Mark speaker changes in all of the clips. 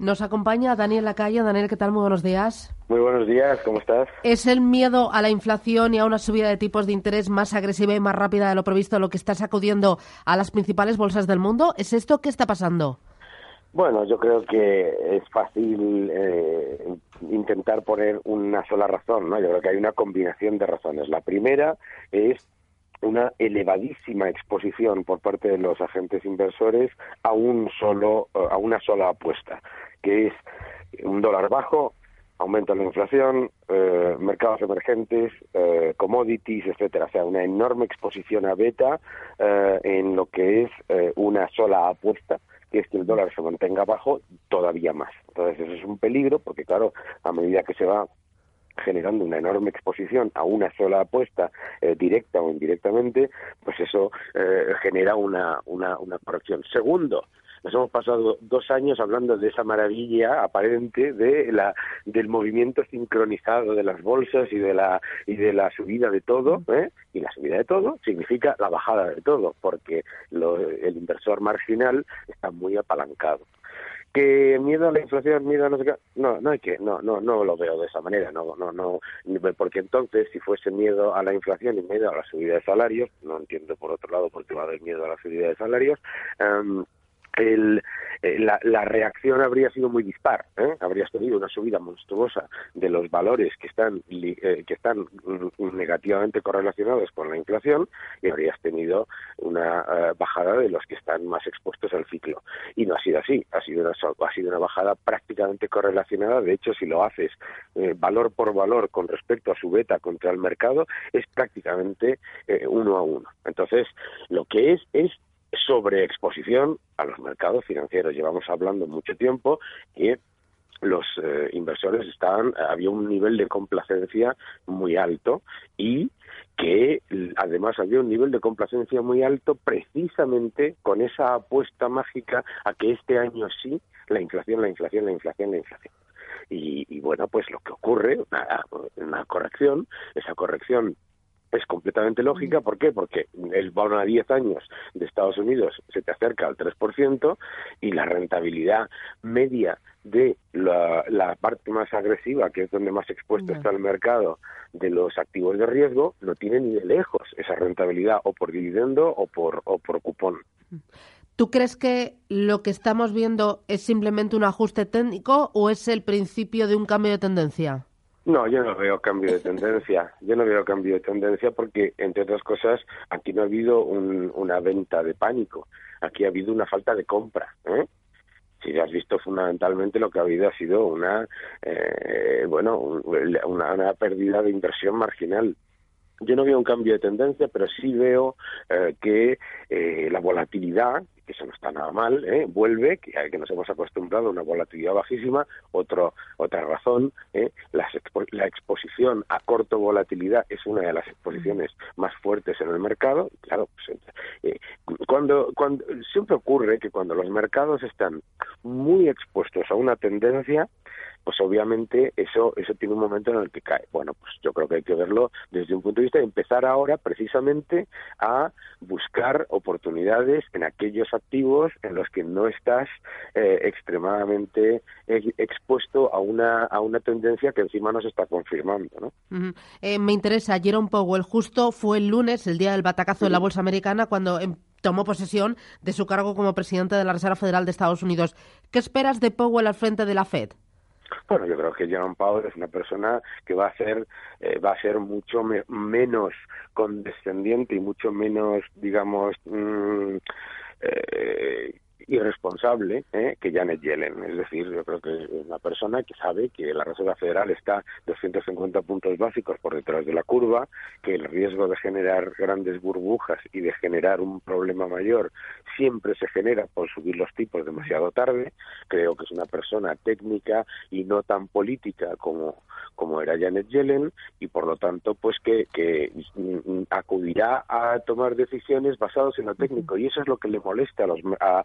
Speaker 1: Nos acompaña Daniel Lacalle. Daniel, ¿qué tal? Muy buenos días.
Speaker 2: Muy buenos días, ¿cómo estás?
Speaker 1: ¿Es el miedo a la inflación y a una subida de tipos de interés más agresiva y más rápida de lo previsto lo que está sacudiendo a las principales bolsas del mundo? ¿Es esto qué está pasando?
Speaker 2: Bueno, yo creo que es fácil eh, intentar poner una sola razón, ¿no? Yo creo que hay una combinación de razones. La primera es una elevadísima exposición por parte de los agentes inversores a un solo a una sola apuesta que es un dólar bajo aumento de la inflación, eh, mercados emergentes, eh, commodities, etcétera. O sea, una enorme exposición a beta eh, en lo que es una sola apuesta, que es que el dólar se mantenga bajo todavía más. Entonces, eso es un peligro, porque claro, a medida que se va generando una enorme exposición a una sola apuesta, eh, directa o indirectamente, pues eso eh, genera una, una, una corrección. Segundo, nos hemos pasado dos años hablando de esa maravilla aparente de la del movimiento sincronizado de las bolsas y de la y de la subida de todo ¿eh? y la subida de todo significa la bajada de todo porque el inversor marginal está muy apalancado. Que miedo a la inflación, miedo a no sé qué, no, no hay que, no, no, no lo veo de esa manera, no, no, no, porque entonces si fuese miedo a la inflación y miedo a la subida de salarios, no entiendo por otro lado por qué va a haber miedo a la subida de salarios, um, el, eh, la, la, reacción habría sido muy dispar. ¿eh? Habrías tenido una subida monstruosa de los valores que están, eh, que están mm, negativamente correlacionados con la inflación y habrías tenido una eh, bajada de los que están más expuestos al ciclo. Y no ha sido así. Ha sido una, ha sido una bajada prácticamente correlacionada. De hecho, si lo haces valor por valor con respecto a su beta contra el mercado, es prácticamente uno a uno. Entonces, lo que es es sobreexposición a los mercados financieros. Llevamos hablando mucho tiempo que los eh, inversores estaban, había un nivel de complacencia muy alto y que además había un nivel de complacencia muy alto precisamente con esa apuesta mágica a que este año sí la inflación, la inflación, la inflación, la inflación. Y, y bueno, pues lo que ocurre, una, una corrección, esa corrección es completamente lógica. ¿Por qué? Porque el bono a 10 años de Estados Unidos se te acerca al 3% y la rentabilidad media de la, la, parte más agresiva, que es donde más expuesto está el mercado de los activos de riesgo, no tiene ni de lejos esa rentabilidad o por dividendo o por, o por cupón.
Speaker 1: ¿Tú crees que lo que estamos viendo es simplemente un ajuste técnico o es el principio de un cambio de tendencia?
Speaker 2: No, yo no veo cambio de tendencia. Yo no veo cambio de tendencia porque, entre otras cosas, aquí no ha habido una venta de pánico. Aquí ha habido una falta de compra. ¿eh? Si has visto fundamentalmente lo que ha habido ha sido una, eh, bueno, una, una pérdida de inversión marginal yo no veo un cambio de tendencia, pero sí veo eh, que eh, la volatilidad que eso no está nada mal, ¿eh? vuelve, que, que nos hemos acostumbrado a una volatilidad bajísima, otro, otra razón, ¿eh? la, la, exposición a corto volatilidad es una de las exposiciones más fuertes en el mercado, claro, pues, eh, cuando, cuando siempre ocurre que cuando los mercados están muy expuestos a una tendencia, pues obviamente eso eso tiene un momento en el que cae. Bueno, pues yo creo que hay que verlo desde un punto de vista de empezar ahora precisamente a buscar oportunidades en aquellos activos en los que no estás eh, extremadamente expuesto a una a una tendencia que encima nos está confirmando, ¿no?
Speaker 1: eh, me interesa Jerome Powell justo fue el lunes el día del batacazo de la bolsa americana cuando em, tomó posesión de su cargo como presidente de la Reserva Federal de Estados Unidos. ¿Qué esperas de Powell al frente de la Fed?
Speaker 2: Bueno, yo creo que Jerome Powell es una persona que va a ser eh, va a ser mucho menos condescendiente y mucho menos, digamos, mm, eh, irresponsable ¿eh? que Janet Yellen. Es decir, yo creo que es una persona que sabe que la Reserva Federal está 250 puntos básicos por detrás de la curva, que el riesgo de generar grandes burbujas y de generar un problema mayor siempre se genera por subir los tipos demasiado tarde. Creo que es una persona técnica y no tan política como, como era Janet Yellen y por lo tanto pues que, que acudirá a tomar decisiones basadas en lo técnico y eso es lo que le molesta a los a,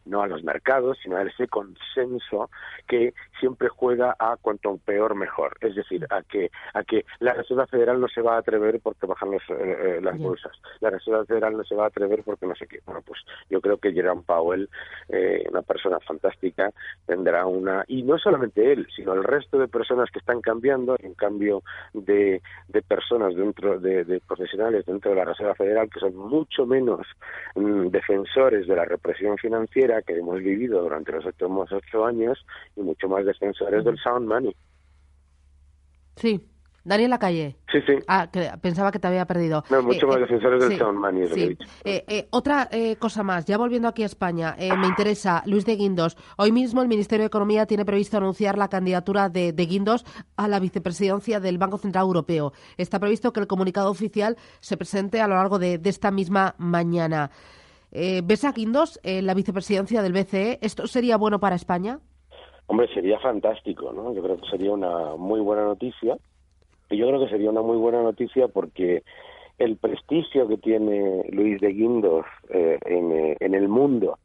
Speaker 2: no a los mercados, sino a ese consenso que siempre juega a cuanto peor mejor. Es decir, a que, a que la Reserva Federal no se va a atrever porque bajan los, eh, eh, las bolsas. La Reserva Federal no se va a atrever porque no sé qué. Bueno, pues yo creo que Jerome Powell, eh, una persona fantástica, tendrá una... Y no solamente él, sino el resto de personas que están cambiando, en cambio de, de personas dentro, de, de profesionales dentro de la Reserva Federal que son mucho menos mm, defensores de la represión financiera que hemos vivido durante los últimos ocho años y mucho más defensores del sound money.
Speaker 1: Sí. Daniel Lacalle.
Speaker 2: Sí, sí.
Speaker 1: Ah, pensaba que te había perdido.
Speaker 2: No, mucho eh, más eh, defensores del sound money, sí.
Speaker 1: Eh, otra cosa más, ya volviendo aquí a España, me interesa, Luis de Guindos. Hoy mismo el Ministerio de Economía tiene previsto anunciar la candidatura de, de Guindos a la vicepresidencia del Banco Central Europeo. Está previsto que el comunicado oficial se presente a lo largo de, de esta misma mañana. Eh, ¿Ves a Guindos la vicepresidencia del BCE? ¿Esto sería bueno para España?
Speaker 2: Hombre, sería fantástico, ¿no? Yo creo que sería una muy buena noticia. Y yo creo que sería una muy buena noticia porque el prestigio que tiene Luis de Guindos eh, en, eh, en el mundo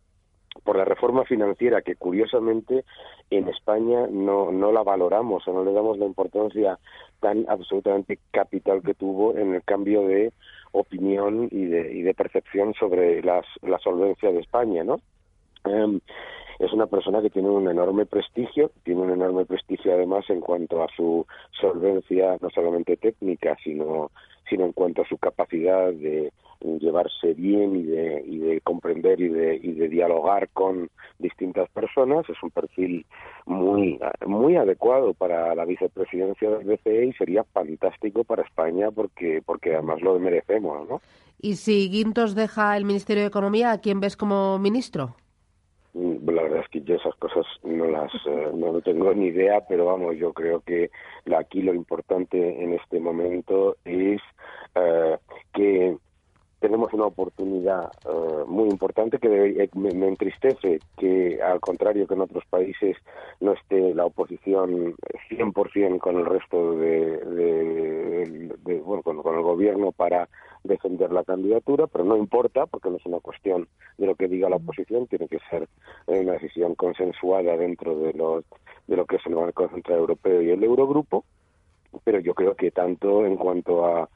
Speaker 2: por la reforma financiera que curiosamente en España no, no la valoramos o no le damos la importancia tan absolutamente capital que tuvo en el cambio de opinión y de, y de percepción sobre las, la solvencia de España, ¿no? Em, es una persona que tiene un enorme prestigio, tiene un enorme prestigio además en cuanto a su solvencia no solamente técnica, sino, sino en cuanto a su capacidad de llevarse bien y de, y de comprender y de, y de dialogar con distintas personas. Es un perfil muy, muy adecuado para la vicepresidencia del BCE y sería fantástico para España porque, porque además lo merecemos, ¿no?
Speaker 1: ¿Y si Guintos deja el Ministerio de Economía, a quién ves como ministro?
Speaker 2: Mm, la verdad es que yo esas cosas no las eh, no tengo ni idea pero vamos yo creo que aquí lo importante en este momento es eh, una oportunidad eh, muy importante que me, entristece que al contrario que en otros países no esté la oposición 100% con el resto de, bueno con, con, el gobierno para defender la candidatura pero no importa porque no es una cuestión de lo que diga la oposición tiene que ser una decisión consensuada dentro de los de lo que es el Banco Central Europeo y el Eurogrupo pero yo creo que tanto en cuanto a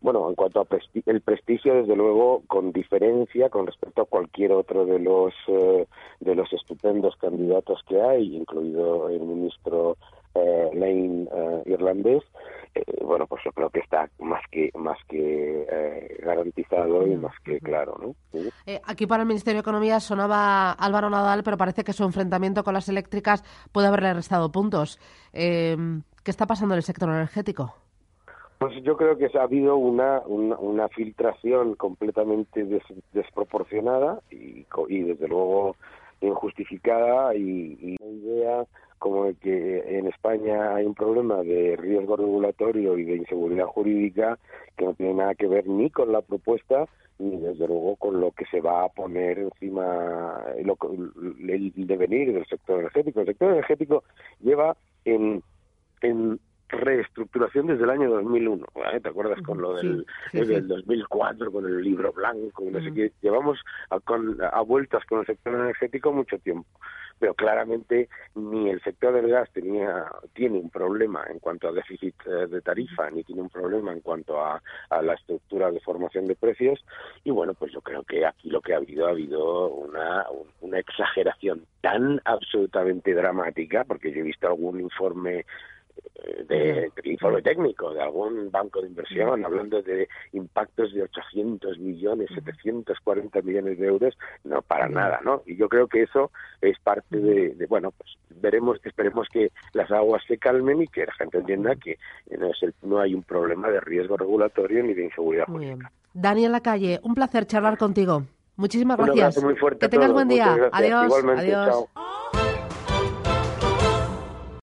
Speaker 2: bueno, en cuanto a el prestigio, desde luego, con diferencia con respecto a cualquier otro de los eh, de los estupendos candidatos que hay, incluido el ministro eh, Lane eh, irlandés. Eh, bueno, pues yo creo que está más que más que garantizado y más que claro, ¿no?
Speaker 1: aquí para el Ministerio de Economía sonaba Álvaro Nadal, pero parece que su enfrentamiento con las eléctricas puede haberle restado puntos. ¿Qué está pasando en el sector energético?
Speaker 2: Pues yo creo que ha habido una, una, filtración completamente desproporcionada y, y, desde luego injustificada y, y una idea como de que en España hay un problema de riesgo regulatorio y de inseguridad jurídica que no tiene nada que ver ni con la propuesta ni desde luego con lo que se va a poner encima lo, el devenir del sector energético. El sector energético lleva en, en reestructuración desde el año 2001. ¿eh? ¿Te acuerdas con lo del, 2004, con el libro blanco? No sé qué. Llevamos a, con, a vueltas con el sector energético mucho tiempo. Pero claramente ni el sector del gas tenía, tiene un problema en cuanto a déficit eh, de tarifa, ni tiene un problema en cuanto a, a la estructura de formación de precios. Y bueno, pues yo creo que aquí lo que ha habido, ha habido una, una exageración tan absolutamente dramática, porque yo he visto algún informe de, informe técnico de algún banco de inversión hablando de impactos de 800 millones, 740 millones de euros, no para nada, ¿no? Y yo creo que eso es parte de, bueno, pues veremos, esperemos que las aguas se calmen y que la gente entienda que no, es no hay un problema de riesgo regulatorio ni de inseguridad jurídica.
Speaker 1: Daniel Lacalle, un placer charlar contigo. Muchísimas
Speaker 2: Un
Speaker 1: gracias.
Speaker 2: abrazo muy fuerte
Speaker 1: que tengas buen día. Adiós.
Speaker 2: Igualmente,
Speaker 1: Adiós.
Speaker 2: chao.